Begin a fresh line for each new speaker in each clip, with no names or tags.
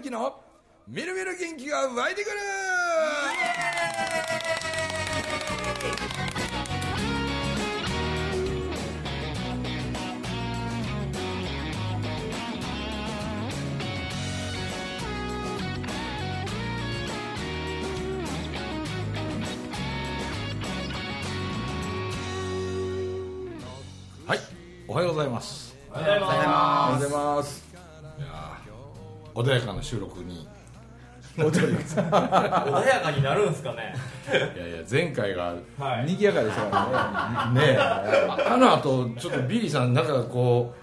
明のみるみる元気が湧いてくる。はいおはようございます。穏やかな収録に。
す穏やかになるんすかね。
いやいや前回が
はい。
賑やかでしたからね。
ねえ。ああの後ちょっとビリーさんなんかこ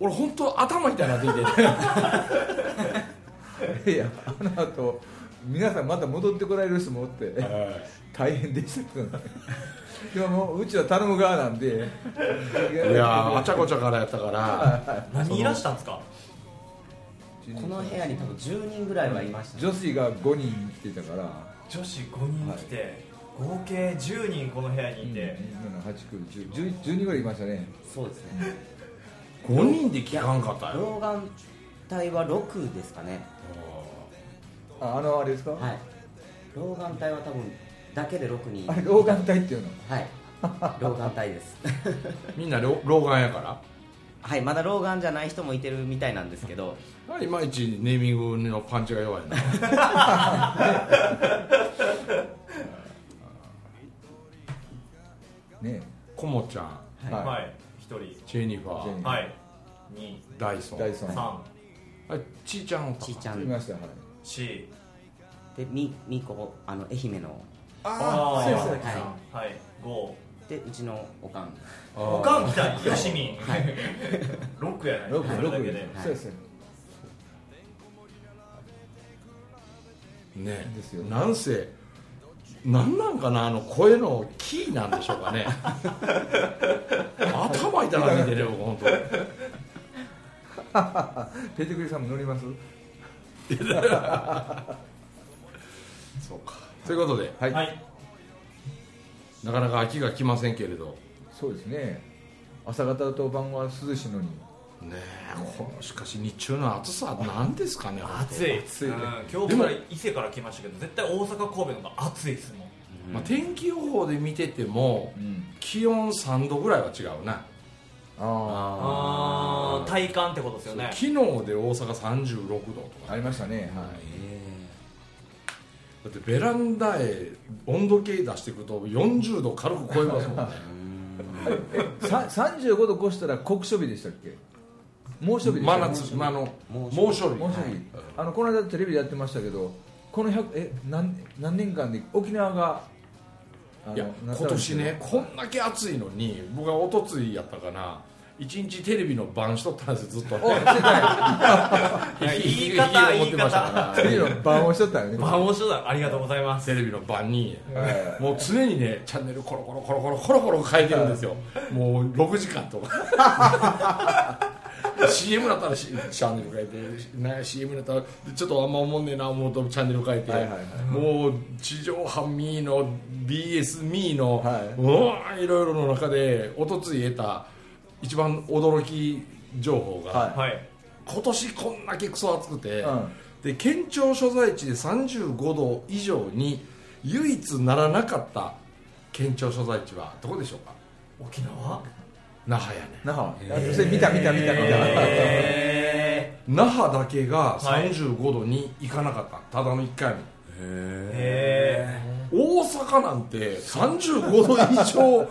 う俺本当頭痛いなって言って。て
いやあの後皆さんまた戻ってこられる人もおって。大変でしたけどね。今もううちは頼む側なんで。
いやー あちゃこちゃからやったから。
何人い。らしたんですか？
この部屋に多分10人ぐらいはいました、
女子が5人来てたから。
女子5人来て、合計10人この部屋にいて、
78910 10人ぐらいいましたね。
そうですね。
5人で聞かんかったよ。
老眼帯は6ですかね。
ああのあれですか、
はい。老眼帯は多分だけで6人。
あれ老眼帯っていうの？
はい。老眼帯です。
みんな老老眼やから
はいまだ老眼じゃない人もいてるみたいなんですけど。
いまいちネーミングのパンチが弱いな。
ね
コモちゃん。
はい、
はい。
はい1人。
ジェニファー。
ジェニファー。
はい。2
ダイソン。
ダイソン。
3
あちーちゃんおった
ちーちゃん。
いましたはい
4
でみみこあの愛媛の。
ああ
そうそう
山崎さんはい。5
でうちのおかん。
おかん来たよしみん6 やない
六
それだけで。
六でそうですね。
ね
ですよ。
なんせなんなんかなあの声のキーなんでしょうかね。頭痛なっててね僕本当。
ペテクリさんも乗ります？
そうか。ということで
はい、
はい
なかなか秋が来ませんけれど。
そうですね。朝方と晩は涼しいのに。
ねえこのしかし日中の暑さなんですかね
暑い
暑い
うん今日から伊勢から来ましたけど絶対大阪神戸の方が暑いですもん。
まあ、天気予報で見てても
うん。
気温3度ぐらいは違うな。
あ
ああ体感ってことですよね。
昨日で大阪36度とか。
あありましたね。はい
だってベランダへ温度計出していくと40度軽く超えますもんね。
さ35度越したら酷暑日でしたっけ？猛暑日でした
真夏、まあ、あの
猛
猛暑日。
猛暑日。あのこの間テレビでやってましたけどこの100え何何年間で沖縄が
いや今年ねこんだけ暑いのに僕は一昨日やったかな一日テレビの番しとったんですよずっと。
おしてた
いや 言い方
思ってましたから。
テレビの番をしとったよね。
まあ面白いありがとうございます。
テレビの番に。
はい
もう常にねチャンネルコロコロコロコロコロコロ変えてるんですよもう6時間とか CM だったらしチャンネル変えて、ね、CM だったらちょっとあんま思んねえな思うとチャンネル変えて、
はいはいはい
もう地上波ミーの BS ミーの、
はいう
わいろいろの中でおとつい得た一番驚き情報が、
はい。
はい。
今年こんだけクソ暑くて、
うん。
で県庁所在地で35度以上に唯一ならなかった県庁所在地はどこでしょうか？
沖縄？
那覇やね。
那覇。あそれ見た見た見た見た。
へ
那覇だけが
はい。
35度に行かなかった、ただの1回も
えへ
大阪なんて35度以上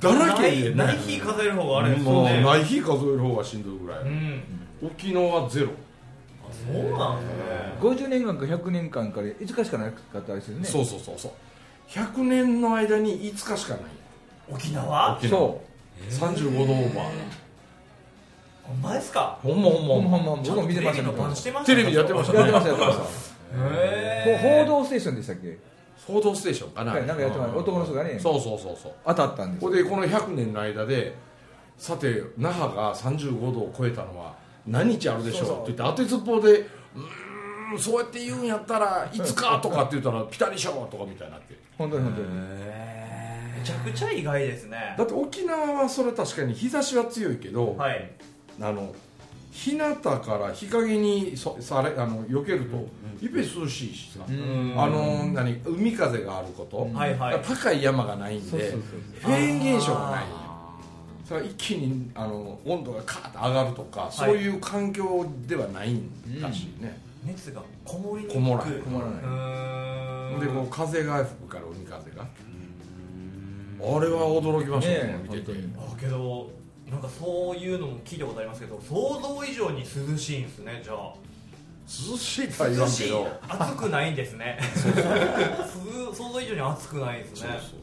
だらけでね。
ないない日数える方があれ。です
もう
よね。
ない日数える方がしんどいぐらい、
うん。
沖縄ゼロ。
そうなんですね
50年間か100年間から5日しかなかったですね。
そうそうそうそう。100年の間に5日しかない。
沖縄？
沖縄。
そ
35度オーバー。
ほんまですか？
ほんまほんま。
うほんまほんま。
ちゃんと
僕も見てました
テレビの番してました
テレビでやってました
やってましたやってました。報道ステーションでしたっけ？
報道ステーションかな、
はいなんかやってました男の人がね。
そうそうそうそう。
当たったんですよ。
これでこの100年の間でさて那覇が35度を超えたのは何日あるでしょう？
そうそう。
って言って当てずっぽうでうーんそうやって言うんやったらいつかとかって言ったらピタリ賞とかみたいになって。
本当に本当に。
めちゃくちゃ意外ですね。
だって沖縄はそれ確かに日差しは強いけど、
はい。
あの日向から日陰にそされあの避けるといっぺん涼しいしさ、
うん。
あの何海風があること、
うん。
はいはい。
高い山がないんでフェーン現象がない。
あ
それは一気にあの温度がカーッと上がるとか、
い。
そういう環境ではないんだしね、
ー熱がこもりにくく。
こもらない。
こもらない。
でこう風が吹くから海風が。あれは驚きましたね
ねえ
見てて。
本
あけどなんかそういうのも聞いたことありますけど想像以上に涼しいんですねじゃあ。
涼しいとは言わんけ
涼しい
ど
暑くないんですね。す想像以上に暑くないですね。
そうそうそう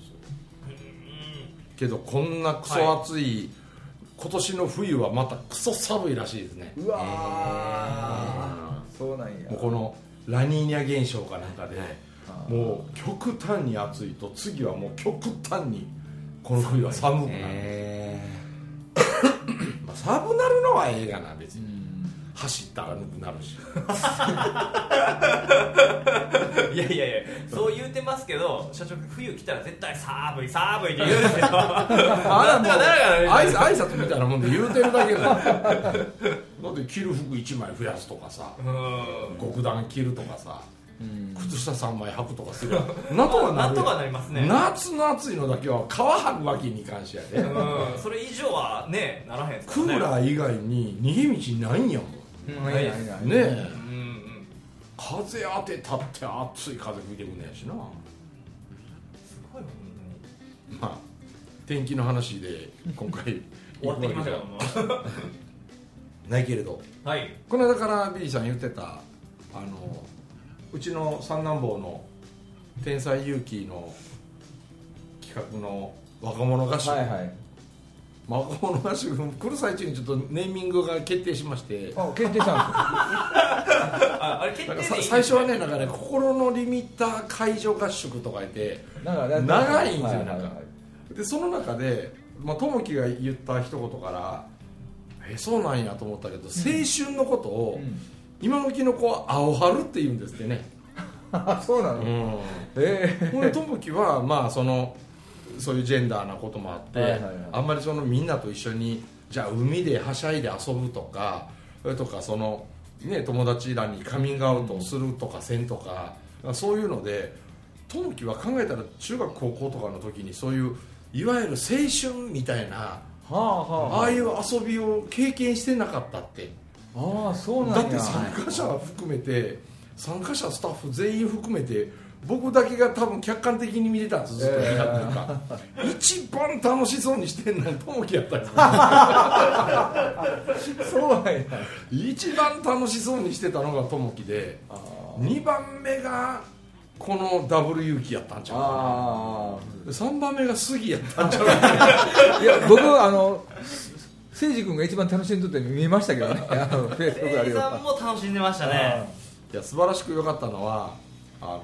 けどこんなクソ暑い、今年の冬はまたクソ寒いらしいですね。
うわー。そうなんや。
もうこのラニーニャ現象かなんかで、もう極端に暑いと次はもう極端にこの冬は寒くなる、
え
まあ、寒なるのはええがな別に、
うん。
走ったらぬくなるし。
いやいやいやそう言うてますけど社長冬来たら絶対寒い寒いって言うんですよ。なんとかなるからね。
挨拶挨拶みたいなもんで言うてるだけだよだって着る服1枚増やすとかさ
うん。
極暖着るとかさ。
うん
靴下3枚履くとかする。なんとかな
とかなりますね。
夏の暑いのだけは皮張るわけに関してやで、
うん。それ以上はねならへんす
クーラー以外に逃げ道ないんやも
うん。
ない
ないない。
んねえ。
うんうん
風当てたって暑い風吹いてくんねやしな。
すごい本
まあ天気の話で今回
終わってきましたけども
ないけれど。
はい。
この間からビリーさん言ってたあのうちの三男坊の天才勇気の企画の若者合宿、
はいはい。
まあ若者合宿来る最中にちょっとネーミングが決定しまして。
あ決定したん
ああれ決定
最初はねなんかね心のリミッター解除合宿とか言って長いんですよなんかでその中でまあ友樹が言った一言からえそうなんやと思ったけど、青春のことを、
うん
今時の子は青春って言うんですってね、
あ そうなの、
うん、
え
ほんで友樹はまあそのそういうジェンダーなこともあって、
はいはいはい。
あんまりそのみんなと一緒にじゃあ海ではしゃいで遊ぶとかそれとかその、ね、友達らにカミングアウトするとかせんとか、そういうので友樹は考えたら中学高校とかの時にそういういわゆる青春みたいな
えはあはあ。
ああいう遊びを経験してなかったって
ああそうなんや。
だって参加者含めて参加者スタッフ全員含めて僕だけが多分客観的に見てたんですずっと
えー
一番楽しそうにしてんの友樹やったんですよ。
そうなんや。
一番楽しそうにしてたのが友樹で
あ
2番目がこのダブル勇気やったんちゃうか
あ
な3番目が杉やったんちゃうかな。
いや僕あの誠司君が一番楽しんどって見えましたけどね。あのフェイスブックあるよ
さんも楽しんでましたね。
いや素晴らしく良かったのはあの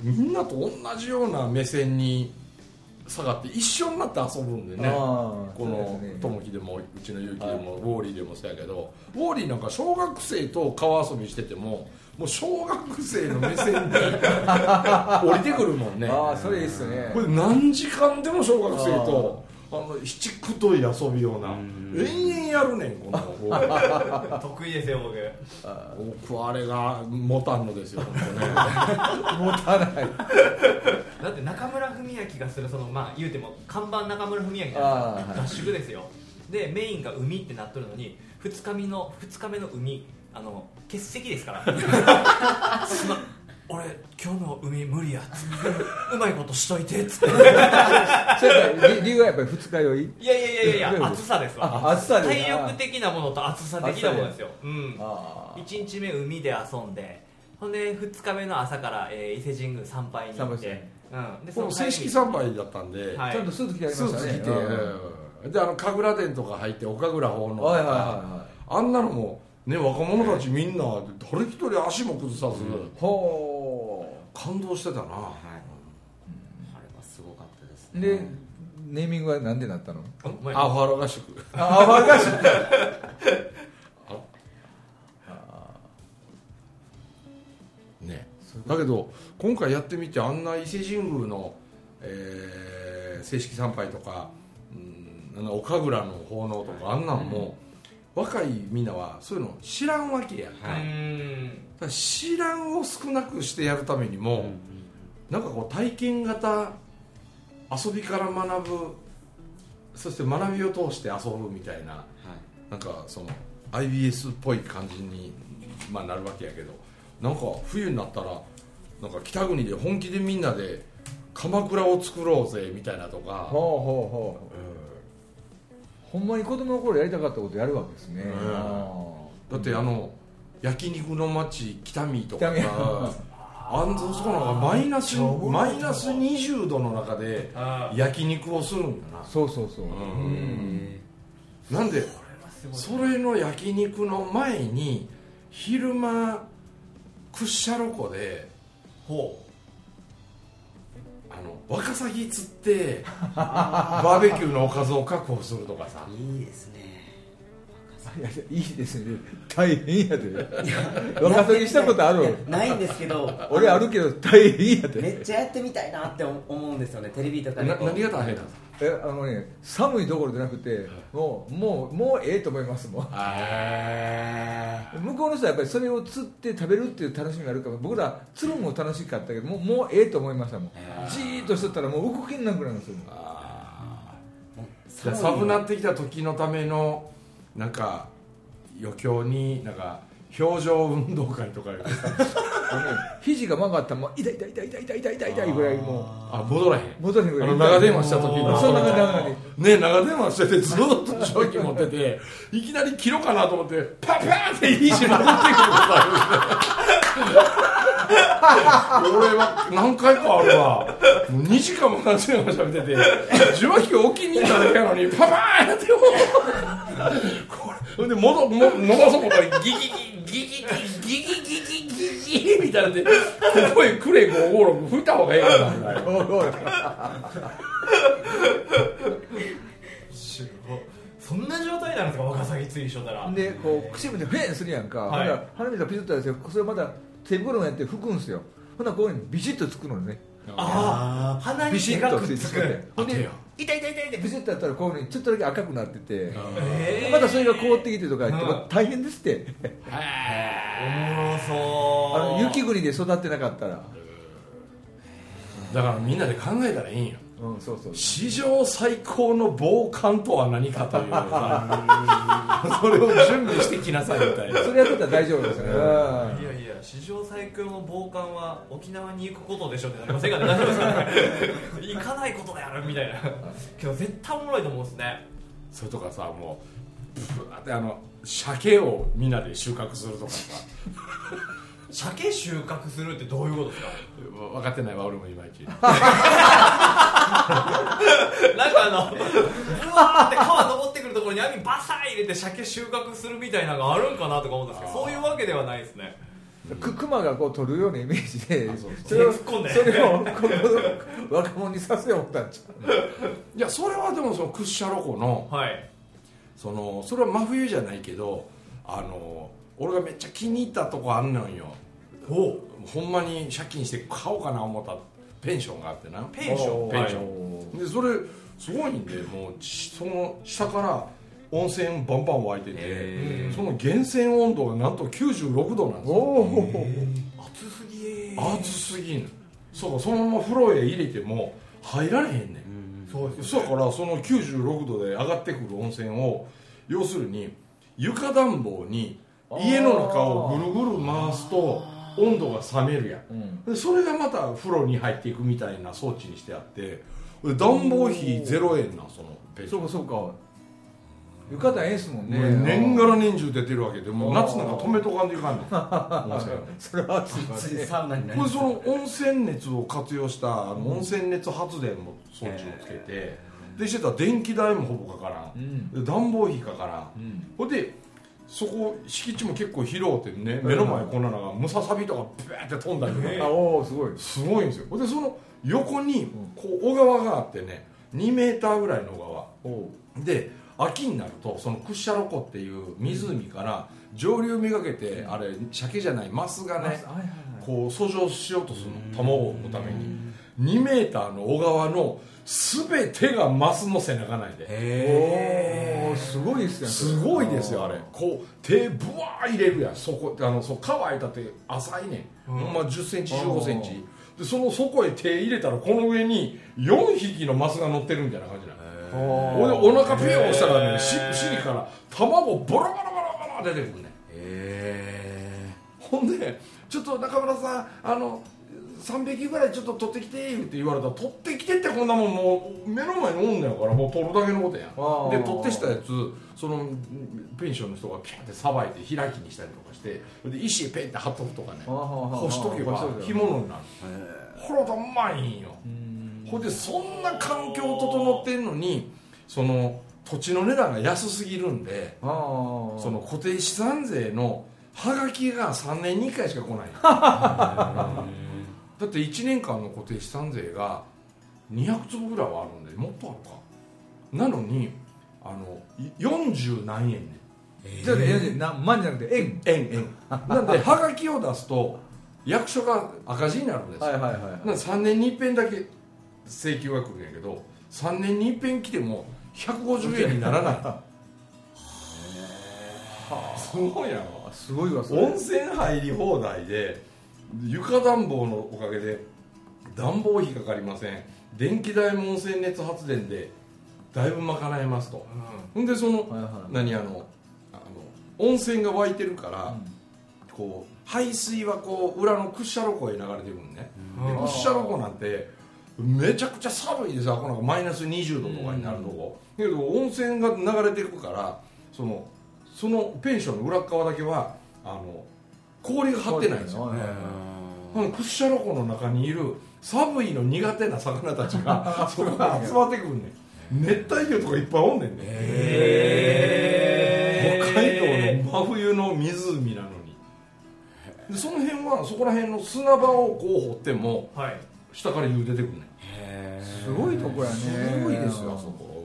みんなと同じような目線に下がって一緒になって遊ぶんでね。この
そうですね。
友樹でもうちの勇気でも、ウォーリーでもそうやけどウォーリーなんか小学生と川遊びしててももう小学生の目線に 降りてくるもんね。
ああそれいいっすね。
これ何時間でも小学生とあの七くどい遊びような。延々やるねんこの
得意ですよ僕。
僕あれが持たんのですよ本当ね。
持たない。
だって中村文明がするそのまあ言うても看板中村文明じゃ
あー
ない。ですか合宿ですよ。でメインが海ってなっとるのに2日目の二日目の海あの欠席ですから。すまん俺今日の海無理やっつって。うまいことしといてっつって
理理由はやっぱり二日酔い。
いやいやいやいや暑さですわ。
あ暑さで
体力的なものと暑さ的なものですよ。うん。
ああ。
1日目海で遊んでほんで2日目の朝から、えー伊勢神宮参拝に行っ
て。
て、うん、で
この正式参拝だったんで、
はい。
ちゃんとスーツ着てあり
ス
ましたね。
ーツ着て、
うん。
であの神楽殿とか入って岡倉奉納とか、
はいはいはい。は
あんなのもね若者たちみんな誰一人足も崩さず、
ほ
感動してたな、
はい。あれはすごかったです
うでネーミングはなんでなったの？
アファロ合宿
あアファガシ
ね。だけど今回やってみてあんな伊勢神宮の、えー正式参拝とか、うん、あの岡倉の奉納とかあんなんも、若いみんなはそういうの知らんわけやん、
はい
知らんを少なくしてやるためにも、なんかこう体験型遊びから学ぶそして学びを通して遊ぶみたいななんかその IBS っぽい感じに、まあ、なるわけやけどなんか冬になったらなんか北国で本気でみんなで鎌倉を作ろうぜみたいなとか、
ほうほうほう。ほんまに子供の頃やりたかったことやるわけですね、
ん。
あ
だってあの焼肉の町北見とかあんそこなんかマイナス マイナス20度の中で
あ
焼肉をするんや
ーそうそうそう、
うん。ななんでそれの焼肉の前に昼間屈斜路湖で
ほ
あのワカサギ釣ってバーベキューのおかずを確保するとかさ。
いいですね
いやいいですね。大変やで。若さにしたことある
ないんですけど
俺あるけど大変やで。
めっちゃやってみたいなって思うんですよねテレビとかで
何が大変なんですか？
えあのね寒いどころじゃなくてもうもうもうええと思いますもん。
あ
向こうの人はやっぱりそれを釣って食べるっていう楽しみがあるから僕ら釣るのも楽しかったけどもうもうええと思いましたもん。じーっとしとったらもう動けなくなるんですよ
寒なってきた時のためのなんか余興になんか表情運動会とか
肘が曲がったらもう痛い痛い痛い痛い痛い痛い痛い痛いぐらいも
あ戻らへん。
う戻れへんぐ
あ
らい
の長電話した時の。
そんな感じなのに
ね長電話しててずっと受話器持ってていきなり切ろうかなと思ってパッパーって肘曲がってくることある 俺は何回かあるわ。もう2時間も長電話喋ってて受話器を置きに行っただけやのにパパーンってもこれほんで戻も伸ばそう思ったらギギギギギギギギギギギギみたいなでここへくれ556吹いた方がいいかなぐらい
おいおい
すごいそんな状態なんですかワカサギ釣りしとったら
でこう口笛でフェーンするやんか、
はい
ほんなら鼻水がピシッと出してそれまた手袋もやって拭くんですよ。ほんならこういうふうにビシッとつくのね。
ああ鼻に
ビシッと
くっつく。
ほんで痛い痛い痛いってビシッとやったらこういうふうにちょっとだけ赤くなってて
えー。
またそれが凍ってきてとか言って
うん。
大変ですって。
おもろそう
あの雪国で育ってなかったら。
だからみんなで考えたらいいんよ
うんそうそう。
史上最高の防寒とは何かという。さ それを準備してきなさいみたいな。
それやってたら大丈夫ですよね。
いやいや史上最強の防寒は沖縄に行くことでしょってなりませんかね。大丈夫ですかね。行かないことでやるみたいな。けど絶対おもろいと思うんですね。
それとかさもうってあの鮭をみんなで収穫するとかさ。
鮭収穫するってどういうことですか？
分かってないわ俺もいまいち
なんかあのブワーって川登ってくるところに網バサー入れて鮭収穫するみたいなのがあるんかなとか思ったんですけどそういうわけではないですね。
く熊がこう取るようなイメージで
そう。
それを
手突っ込んで。
それをここ若者にさせよう思ったんちゃう。
いやそれはでもその屈斜路湖の
はい。
そのそれは真冬じゃないけどあの俺がめっちゃ気に入ったとこあんのんよ
お
ほんまに借金して買おうかな思ったペンションがあってな。
ペンション。
ペンション。
ン
でそれすごいんでもうちその下から温泉バンバン湧いててその源泉温度がなんと96度なんです
お
よ。
お
暑すぎ
暑すぎんそうかそのまま風呂へ入れても入られへんねん。
そうです
そうだからその96度で上がってくる温泉を要するに床暖房に家の中をぐるぐる回すと温度が冷めるやん。
うん。
でそれがまた風呂に入っていくみたいな装置にしてあってで暖房費0円なんそのペンション
そうかそうか。浴衣ええっすもんね。
年がら年中出てるわけでもう夏なんか止めとかんといかんねん。
それは暑い
サウナになり
その温泉熱を活用した温泉熱発電の装置をつけてでしてたら電気代もほぼかからん
うん。
で暖房費かからん
うん
ほんでそこ敷地も結構広うてね。目の前こんなのがムササビとかブーって飛んだりとか。
あおおすごい。
すごいんですよ。でその横にこう小川があってね。2メーターぐらいの小川。で秋になるとその屈斜路湖っていう湖から上流めがけてあれ鮭じゃないマスがねこう遡上しようとするの。卵を産むために2メーターの小川の全てがマスの背中内で。
おおすごいですね。
すごいですよあれ。こう手ブワー入れるやん。そこあのそう乾いたって浅いねん、ほんま1 0ンチ1 5ンチ。でその底へ手入れたらこの上に4匹のマスが乗ってるみたいな感じなのほいでお腹ピューしたらねし尻から卵ボロボロボロボロ出てくるね
へ
ほんでちょっと中村さんあの3匹ぐらいちょっと取ってきてって言われたら取ってきてってこんなもんもう目の前におんねやからもう取るだけのことやで取ってしたやつそのペンションの人がピャンってさばいて開きにしたりとかしてで石ペンって貼っとくとかね干しとけば
干
物になる。ほらだうまいんよ。ほんでそんな環境整ってんのにその土地の値段が安すぎるんでその固定資産税のハガキが3年に1回しか来ない だって1年間の固定資産税が200坪ぐらいはあるんでもっとあるか。なのにあのい40何円ね。
じゃあねえな万じゃなくて円。
円円。なんでハガキを出すと役所が赤字になるんですよ、
はいはいはい
なんで3年に一遍だけ請求が来るんやけど3年に一遍来ても150円にならない。すごいや
すごいわそれ。
温泉入り放題で床暖房のおかげで暖房費かかりません。電気代も温泉熱発電でだいぶ賄えますと。ほんでその、
はいはい。
何あのあの温泉が湧いてるから、こう排水はこう裏の屈斜路湖へ流れてくるのね、
うん。
で屈斜路湖なんてめちゃくちゃ寒いでさこのマイナス20度とかになるとこ、けど温泉が流れてくからそのそのペンションの裏っ側だけはあの氷が張ってないんですよ、
はいはいはい
あの屈斜路湖の中にいる寒いの苦手な魚たちが そこから集まってくるねん熱帯魚とかいっぱいおんねんね。北海道の真冬の湖なのに。でその辺はそこら辺の砂場をこう掘っても
はい。
下から湯出てくるね。ん
え
すごいとこやね。
すごいですよあそこ。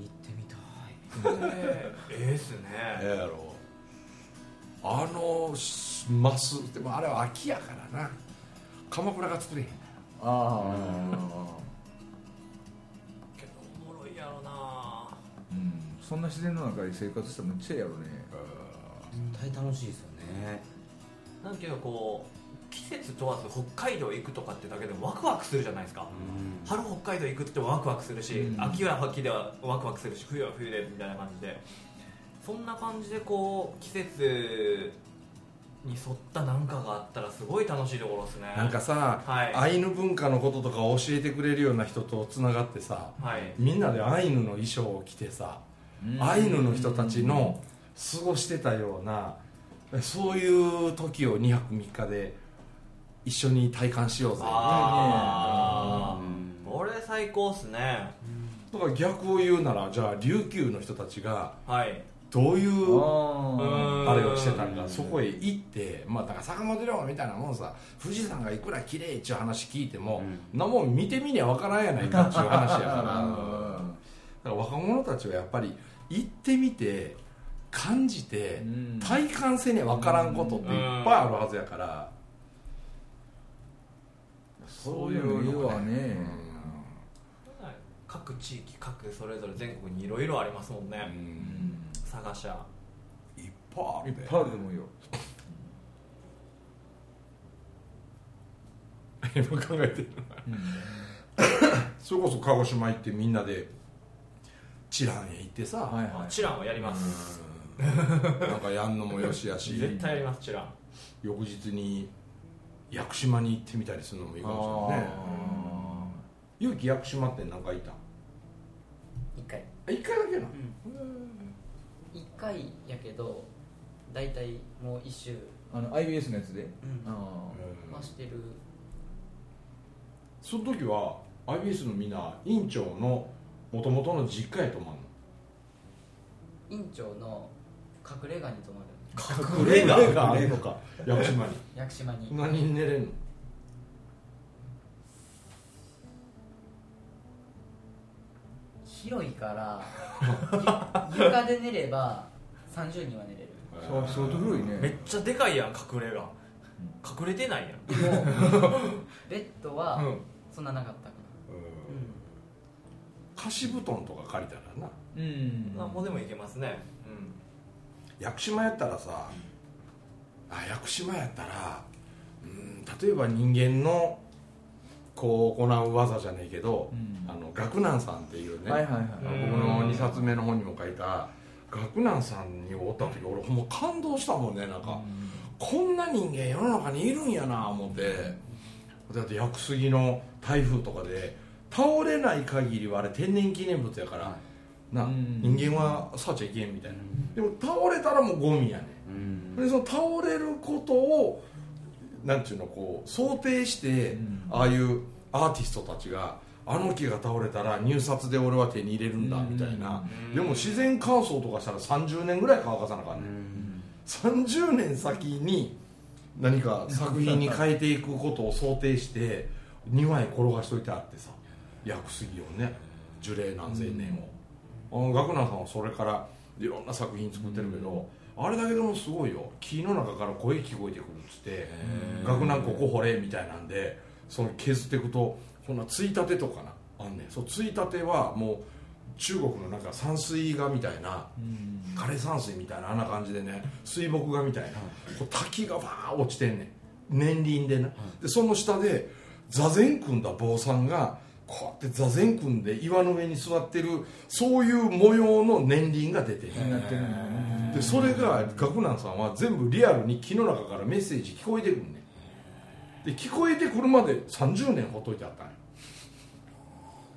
行ってみたい。
ええっすね。
ええやろあのマスでもあれは秋やからな。鎌倉が作れへん
あ
けどおもろいやろな。
あうん。そんな自然の中で生活したらめっちゃええやろね。
絶対楽しいですよね。
なんけどこう季節問わず北海道行くとかってだけでもワクワクするじゃないですか。春北海道行くってワクワクするし、
うん。
秋は秋ではワクワクするし冬は冬でみたいな感じでそんな感じでこう季節に沿ったなんかがあったらすごい楽しいところですね。
なんかさ、
はい。
アイヌ文化のこととか教えてくれるような人とつながってさ
はい。
みんなでアイヌの衣装を着てさ、
うん。
アイヌの人たちの過ごしてたようなそういう時を2泊3日で一緒に体感しようぜ。
あ
うん。
あこれ最高っすね。
だから逆を言うならじゃあ琉球の人たちが
はい
どういう
あ
あれをしてたんかそこへ行ってまあだから坂本龍馬みたいなもんさ富士山がいくら綺麗っちゅう話聞いても、
うん。
なもん見てみりゃわからんやないかっちゅう話やから。だ
あ
から若者たちはやっぱり行ってみて感じて、
うん。
体感せねわからんことっていっぱいあるはずやから、
そういうのはね。
各地域各それぞれ全国にいろいろありますもんね、
うん
うん
探しゃ
いっぱいあるで
いっぱいあると思うよ。
今考えてるそれこそ鹿児島行ってみんなでチランへ行ってさ、
はいはい。
チランはやります、
うん。なんかやんのもよしやし。
絶対やりますチラン。
翌日に屋久島に行ってみたりするのもいいかもしれないね勇気屋久島って何回行った
一回。
あ一回だけなの？
一回やけど大体もう一周。
あの IBS のやつで？
うん。
あ
はしてる。
その時は IBS のみんな院長のもともとの実家へ泊まる
院長の隠れ家に泊まる。
の
隠れ家？
があるのか。屋久島に。
屋久島に。
何人寝れんの？
広いからゆ 床で寝れば30人は寝れる。
あそう相当広い
めっ
ね
ちゃでかいやん隠れ家隠れてないやん。
でもベッは
うん。
そんななかったか
貸し布団とか借りたらな。
うん。
なんぼでもいけますね。
屋久島やったらさあ屋久島やったらうん例えば人間のこう行う技じゃないけど、
うん。
あの学南さんっていうね、
はいはいはい。
僕の2冊目の本にも書いた学南さんにおった時俺ほんま感動したもんねなんか、こんな人間世の中にいるんやな思って。だって屋久杉の台風とかで倒れない限りはあれ天然記念物やから、な
うん。
人間は触っちゃいけんみたいな、でも倒れたらもうゴミやね
うん。
でその倒れることをなんていうのこう想定して、
うん。
ああいうアーティストたちがあの木が倒れたら入札で俺は手に入れるんだみたいな、
うん。
でも自然乾燥とかしたら30年ぐらい乾かさなあかんね、ん、30年先に何か作品に変えていくことを想定して2枚転がしといてあってさ。屋久杉をね。樹齢何千年を、あの学南さんはそれからいろんな作品作ってるけど、あれだけでもすごいよ。木の中から声聞こえてくるっつって「学南ここ掘れ」みたいなんでその削っていくとこんなついたてとかなあんねん。そうついたてはもう中国のなんか山水画みたいな
うん。
枯山水みたいなあんな感じでね水墨画みたいなこう滝がバー落ちてんねん。年輪でな。でその下で座禅組んだ坊さんがこうやって座禅組んで岩の上に座ってるそういう模様の年輪が出てる。でそれが学南さんは全部リアルに木の中からメッセージ聞こえてくるねん。で聞こえてくるまで30年ほっといてあったんよ。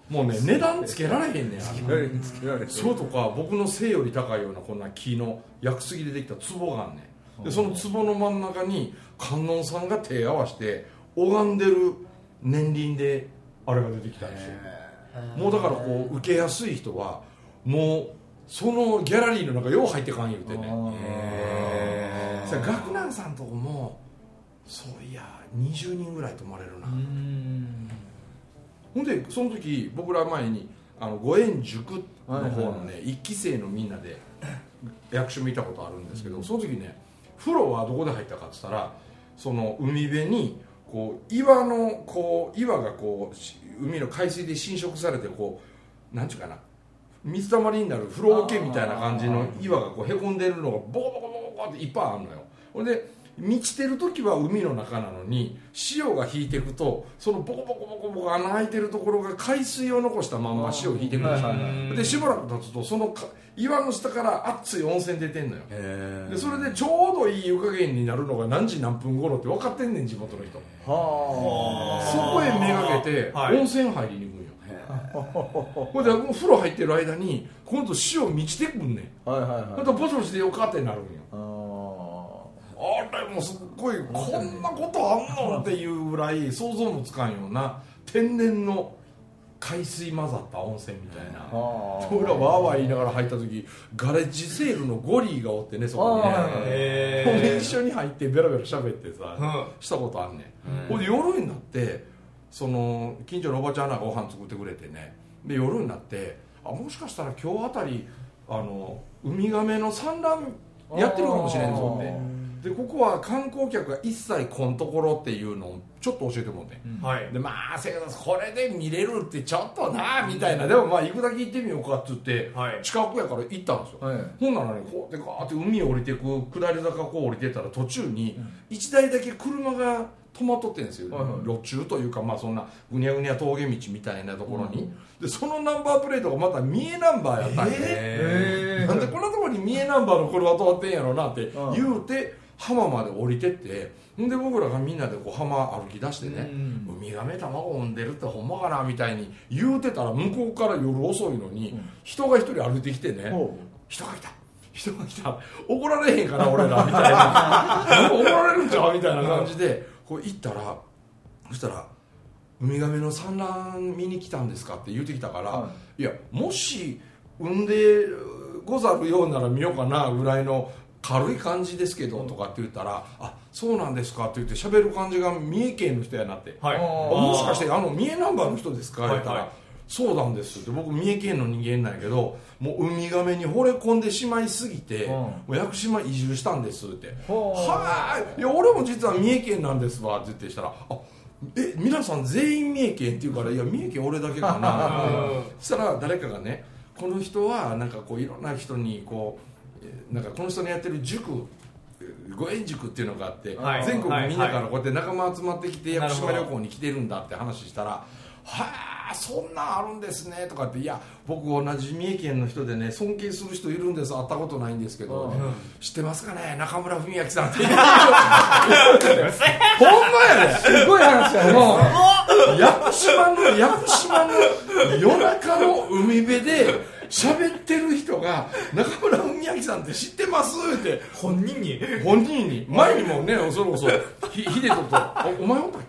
もうね値段つけられへんねん
つけられつけられて
そうとか僕の背より高いようなこんな木の屋久杉でできた壺があんねん。でその壺の真ん中に観音さんが手合わして拝んでる年輪であれが出てきたんですよ
な
もうだからこう受けやすい人はもうそのギャラリーの中よう入ってかん言うてねさ学南さんとこもそういや20人ぐらい泊まれるな、
うん。
ほんでその時僕ら前にあの五円塾の方のね、一期生のみんなで役所見たことあるんですけど、その時ね風呂はどこで入ったかっつったらその海辺にこう岩のこう岩がこう海の海水で浸食されてこうなんちゅうかな水たまりになる風呂桶みたいな感じの岩がこうへこんでるのがボコボコボコボコっていっぱいあるのよ。ほんで満ちてる時は海の中なのに潮が引いていくとそのボコボコボコボコ穴開いてるところが海水を残したまんま潮引いてくるんですよ
はい。はい
でしばらく経つとそのか岩の下から熱い温泉出てんのよ。
へ
でそれでちょうどいい湯加減になるのが何時何分頃って分かってんねん地元の人。
は
そこへめがけて
はい。
温泉入りに行くんよ、ほんでもう風呂入ってる間に今度潮満ちてくんねん。
あはいはいはい。
ほんでポチポチでよかってなるんよ
あ
あれもすっごいこんなことあんのっていうぐらい想像もつかんような天然の海水混ざった温泉みたいな。俺らわーわー言いながら入った時ガレッジセールのゴリーがおってねそこに。ねほんで一緒に入ってベラベラ喋ってさ、
う
したことあんねん、ほんで夜になってその近所のおばちゃんがご飯作ってくれてね。で夜になってあもしかしたら今日あたりあのウミガメの産卵やってるかもしれんぞってでここは観光客が一切来んところっていうのをちょっと教えてもらってん。
はい。
でまあせやけどこれで見れるってちょっとなみたいな。でもまあ行くだけ行ってみようかっつって
はい。
近くやから行ったんですよ、
はい。
ほんならねこうやってガーって海を降りてく下り坂こう降りてたら途中に1台だけ車が止まっとってんですよ、
はいはい。
路中というかまあそんなぐにゃぐにゃ峠道みたいなところに、でそのナンバープレートがまた三重ナンバーやったんで、
え
なんでこんなところに三重ナンバーの車通ってんやろなって
うん。
言うて浜まで降りてってんで僕らがみんなでこう浜歩き出してね、
うん。
ウミガメ卵産んでるってほんまかなみたいに言うてたら向こうから夜遅いのに、人が一人歩いてきてね、
ほ
人がいた。人が来た。怒られへんかな俺らみたいな。怒られるんちゃうみたいな感じでこう行ったらそしたら「ウミガメの産卵見に来たんですか?」って言うてきたから「、
はい
やもし産んでござるようなら見ようかなぐらいの軽い感じですけど」とかって言ったら「あそうなんですか」って言って喋る感じが三重県の人やなって。
はい。
もしかしてあの三重ナンバーの人ですか?」
はい
言ったら、
はい
そうなんです」って僕三重県の人間なんやけどもうウミガメに惚れ込んでしまいすぎて、
うん。
もう屋久島移住したんですって「
ほう。
はい。いや俺も実は三重県なんですわ」って言ってしたら「あえ皆さん全員三重県って言うからいや三重県俺だけかな
うん。
そしたら誰かがねこの人はなんかこういろんな人にこうえーなんかこの人のやってる塾えーご縁塾っていうのがあって、
はい。
全国みんなか
は
らこうやって仲間集まってきて屋久島旅行に来てるんだって話したら「はあそんなんあるんですね」とかって「いや僕同じ三重県の人でね尊敬する人いるんです会ったことないんですけど、
うん。
知ってますかね中村文明さんって。ほんまやね。
すごい話やね。
もう屋久島の屋久島の夜中の海辺で喋ってる人が中村文明さんって知ってますって
本人に。
本人に。前にもねそれこそひ秀人とおお前おったっ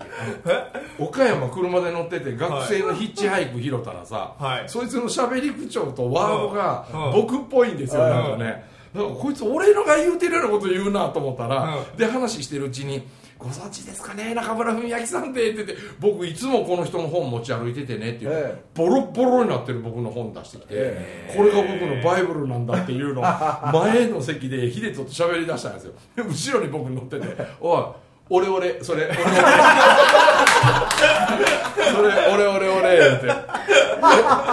け？岡山車で乗ってて学生のヒッチハイク拾ったらさ、
はい。
そいつの喋り口調とワードが
うん
僕っぽいんですよ、
うん
なんかね。だからこいつ俺のが言うてるようなこと言うなと思ったら、
うん
で話してるうちに「ご存知ですかね中村文明さんって」って言って僕いつもこの人の本持ち歩いててねって言って、
ええ。
ボロッボロになってる僕の本出してきて、
え
これが僕のバイブルなんだっていうのを 前の席で秀人と喋り出したんですよ。で後ろに僕乗ってて「おい俺俺それ俺俺。それ 俺俺俺」って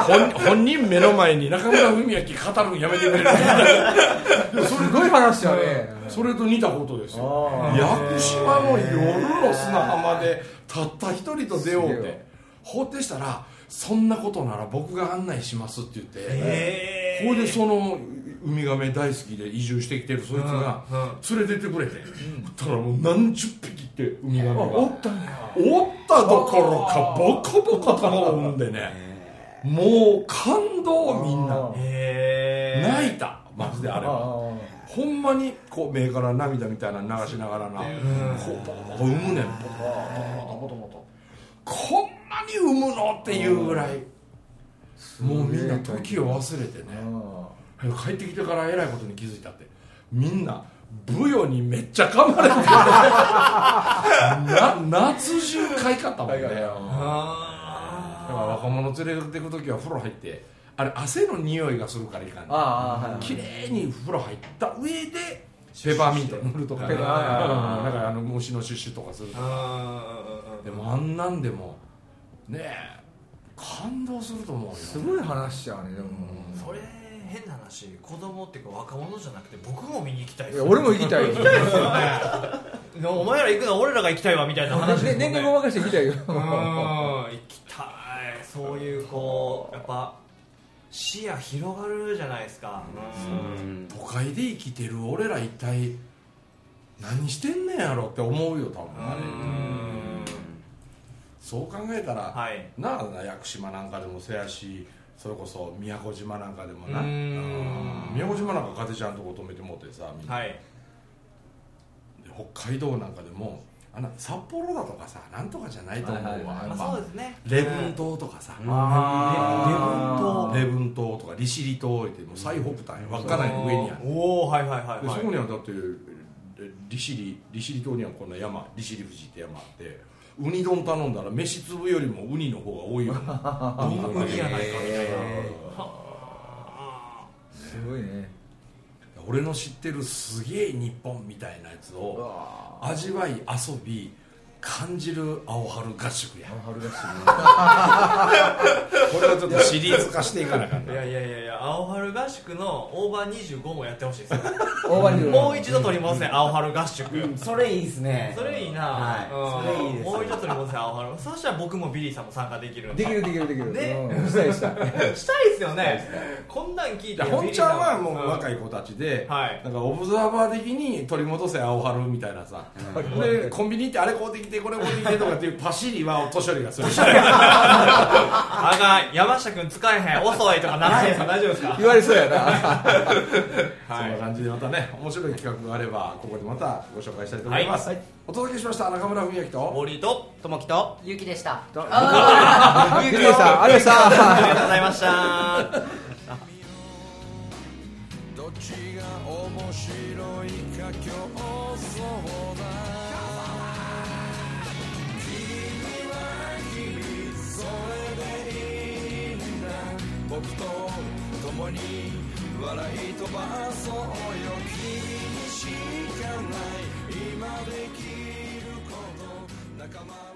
本本人目の前に中村文明語るのやめてくれる。
すごい話やね。
それと似たことですよ。
あ
屋久島の夜の砂浜でたった一人と出ようっ
すげえ。
てしたらそんなことなら僕が案内しますって言って、
え
ほいでそのウミガメ大好きで移住してきてるそいつが
うんうん。
連れてってくれて、そしたらもう何十匹ってウミガメが
おった
おったどころかボコボコ卵を産んでねもう感動みんな。泣いた。マジであれは。
あ
ほんまにこう目から涙みたいなの流しながらな。こうボコボコ産むねん。こんなに産むのっていうぐらい。もうみんな時を忘れてね。帰ってきてからえらいことに気づいたって。みんなブヨにめっちゃ噛まれて な夏中かいかったもんね。だから
あ
若者連れてく時は風呂入ってあれ汗の匂いがするからいかんね
ああはい
綺麗に風呂入った上でペパーミント塗るとかね。だからあの虫のシュッシュとか。する
ーあー
でもあんなんでもねえ感動すると思うよ。
すごい話やねでも。
それ変な話。子供っていうか若者じゃなくて僕も見に行きたい
いや俺も行きたいよ。
お前ら行くのは俺らが行きたいわみたいな話ね。
年齢ごまかして行きたいよ。
うん行きたいそういうこうやっぱ視野広がるじゃないですか。うん。
都会で生きてる俺ら一体何してんねんやろって思うよ多分。あれそう考えたら、
はい。
なあ屋久島なんかでもせやしそれこそ宮古島なんかでもな。宮古島なんかかてちゃんとこ止めてもってさみんな、
はい。
で北海道なんかでもあの札幌だとかさなんとかじゃないと思うわ、
はいはいはい。
やっ
まあそう
ぱ
ですね。
礼文島とかさ、
あー。
礼文島。とか利尻島ってもう最北端や稚内の上にある。
おおはいはいはい
で
はい。
そこにはだってえ利尻利尻島にはこんな山利尻富士って山あってウニ丼頼んだら飯粒よりもウニの方が多いよ
どんな国やないか。みたいな
すごいね。
俺の知ってるすげえ日本みたいなやつ
う
を
わ
味わい遊び感じる青春合宿や。
春らし
これはちょっとシリーズ化していかなあかん
い
な。
やいやいやいや青春合宿のオーバー25もやってほしいですよ。
い大場に
もう一度取り戻せ青春合宿。
それいいですね。
それいいな、
それいいです。
もう一度取り戻せ青春。そしたら僕もビリーさんも参加できるん
で。きるできるできる
ね。
うん。したいしたい。
したいですよね。こんなん聞いて
本ちゃんはもう若
い
い子たちで、
はい。
なんかオブザーバー的に取り戻せ青春みたいなさ、でコンビニ行ってあれ買うてきてこれ買うてきてとかっていうパシリはお年寄りがする。し
あがん山下君使えへん遅いとかならへんすか大丈夫ですか？
言われそうやな。
そんな感じでまたね面白い企画があればここでまたご紹介したいと思います、
はい。
お届けしました中村文明と
森と
ともきと
ゆうきでした。
ゆきでさんありがとうございました。
ありがとうございました。
どっちが面白い？僕と共に笑い飛ばそうよ。君にしかない。今できること。仲間